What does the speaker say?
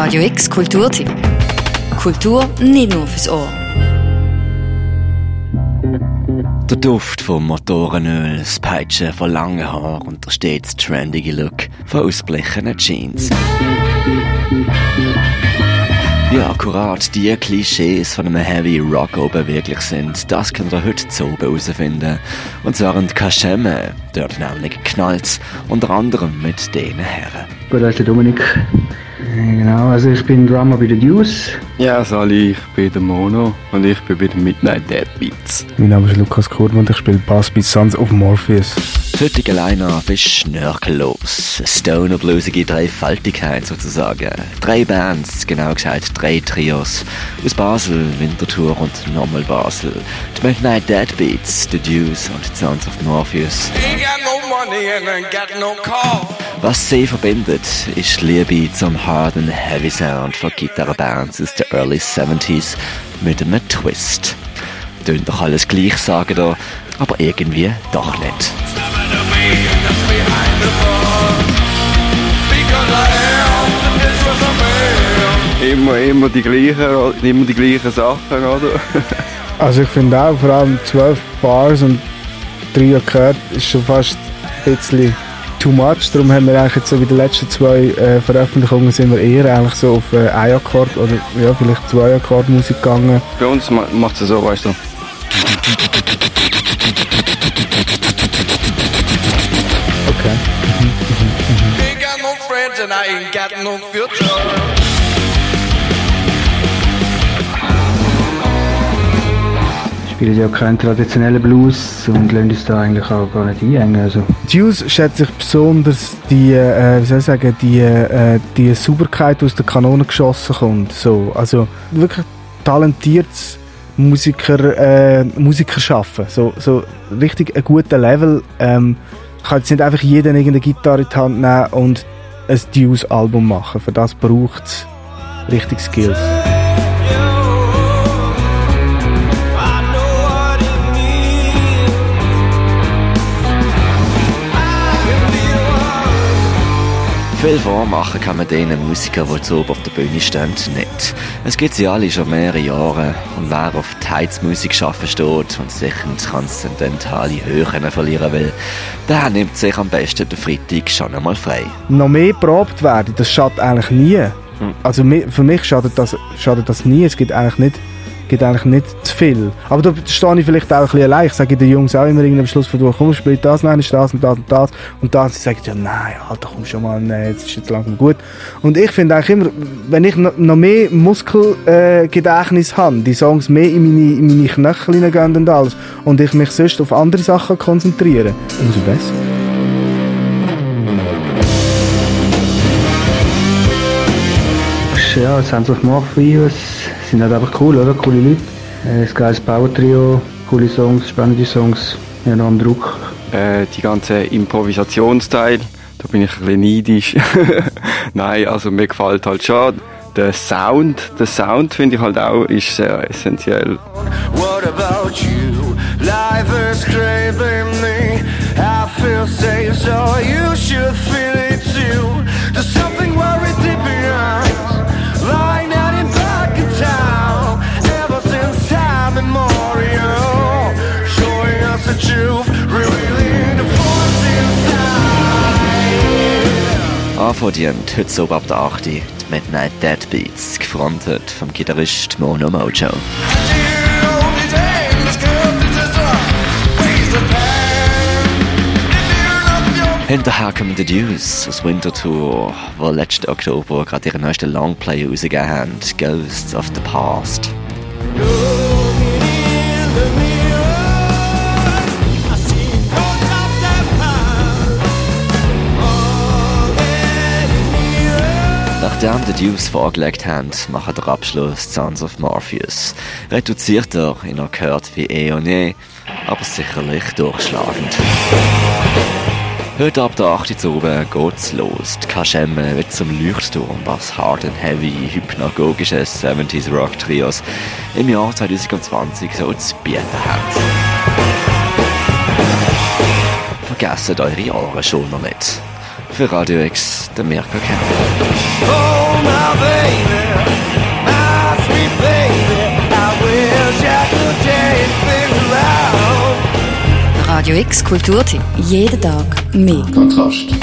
Radio X Kulturtipp. Kultur nicht nur fürs Ohr. Der Duft vom Motorenöl, das Peitschen von langen Haaren und der stets trendige Look von ausblichenden Jeans. Wie akkurat die Klischees von einem Heavy Rock oben wirklich sind, das könnt ihr heute zu oben herausfinden. Und zwar in Kaschemme, dort nämlich knallt unter anderem mit diesen Herren. Gut, das ist der Dominik. Genau, also ich bin Drummer bei den Deuce. Ja, Sali, ich bin der Mono und ich bin bei den Midnight Dead Beats. Mein Name ist Lukas Kurmann und ich spiele Bass bei Sons of Morpheus. Heutige Line-Up ist schnörkellos. Stoner-bluesige Dreifaltigkeit sozusagen. Drei Bands, genau gesagt drei Trios. Aus Basel, Winterthur und nochmal Basel. Die Midnight Dead Beats, The Deuce und die Sons of Morpheus. Was sie verbindet, ist Liebe zum harten Heavy Sound von Gitarrenbands aus den Early 70s mit einem Twist. Tönt doch alles gleich, sagen da, aber irgendwie doch nicht. Immer, immer die gleichen, immer die gleichen Sachen, oder? Also ich finde auch, vor allem 12 Bars und 3 Akkorde ist schon fast ein bisschen too much. Darum haben wir eigentlich jetzt so bei den letzten zwei äh, Veröffentlichungen sind wir eher eigentlich so auf äh, ein Akkord oder ja, vielleicht zwei Akkord Musik gegangen. Bei uns ma macht es so, weißt du. I ain't got no future. Spielen ja keinen traditionellen Blues und lassen uns da eigentlich auch gar nicht einhängen. Also, Juice schätze ich besonders die, äh, wie soll ich sagen, die, äh, die Sauberkeit, die aus der Kanone geschossen kommt. So, also wirklich talentiertes Musiker, äh, Musiker schaffen. So, so richtig ein guter Level. Ähm, kann jetzt nicht einfach jeder irgendeine Gitarre in die Hand nehmen und ein Juice-Album machen. Für das braucht es richtig Skills. Viel vormachen kann man denen Musikern, die zu oben auf der Bühne stehen, nicht. Es gibt sie alle schon mehrere Jahre und wer auf die Heizmusik schaffen steht und sich in transzendentale Höhen verlieren will, der nimmt sich am besten den Freitag schon einmal frei. noch mehr probt werden, das schadet eigentlich nie. Also mi- für mich schadet das, schadet das nie. Es gibt eigentlich nicht, gibt eigentlich nicht zu viel. Aber da stehe ich vielleicht auch ein bisschen allein. Ich sage den Jungs auch immer am Schluss von komm, spiel das, nein, ist das und das und das. Und dann sie sagen ja, nein, Alter, komm schon mal, nein, jetzt ist jetzt langsam gut. Und ich finde eigentlich immer, wenn ich noch, mehr Muskelgedächtnis äh, habe, die Songs mehr in meine, in meine Knöchel hineingehen und alles, und ich mich sonst auf andere Sachen konzentriere, umso besser. ja, Sons of Morpheus sind halt einfach cool, oder? Coole Leute. Äh, ein geiles Power-Trio, coole Songs, spannende Songs. Ja, noch am Druck. Äh, die ganze Improvisationsteil, da bin ich ein bisschen neidisch. Nein, also mir gefällt halt schon. Der Sound, der Sound finde ich halt auch ist sehr essentiell. What about you? Life is craving me. I feel safe, so you should feel Anverdient heute so ab der 8. die Midnight Dead Beats, gefrontet vom Gitarrist Mono Mojo. Hinterher kommen die Deuce aus Winterthur, die letzten Oktober gerade ihren neuesten Longplay rausgegeben haben, Ghosts of the Past. Nachdem die Deuce vorgelegt haben, machen der Abschluss Sons of Morpheus. Reduzierter in einer gehört wie eh und je, aber sicherlich durchschlagend. Heute ab der 8. Uhr oben geht's los. Die Kaschemme wird zum Leuchtturm, was hard and heavy, hypnagogische 70s Rock Trios im Jahr 2020 so zu bieten haben. Vergesst eure Ohren schon noch nicht für Radio X, der Merkel Camp. Oh, my baby, my sweet baby, I wish I could change around. Radio X Kulturtipp. Jeden Tag mehr. Kontrast.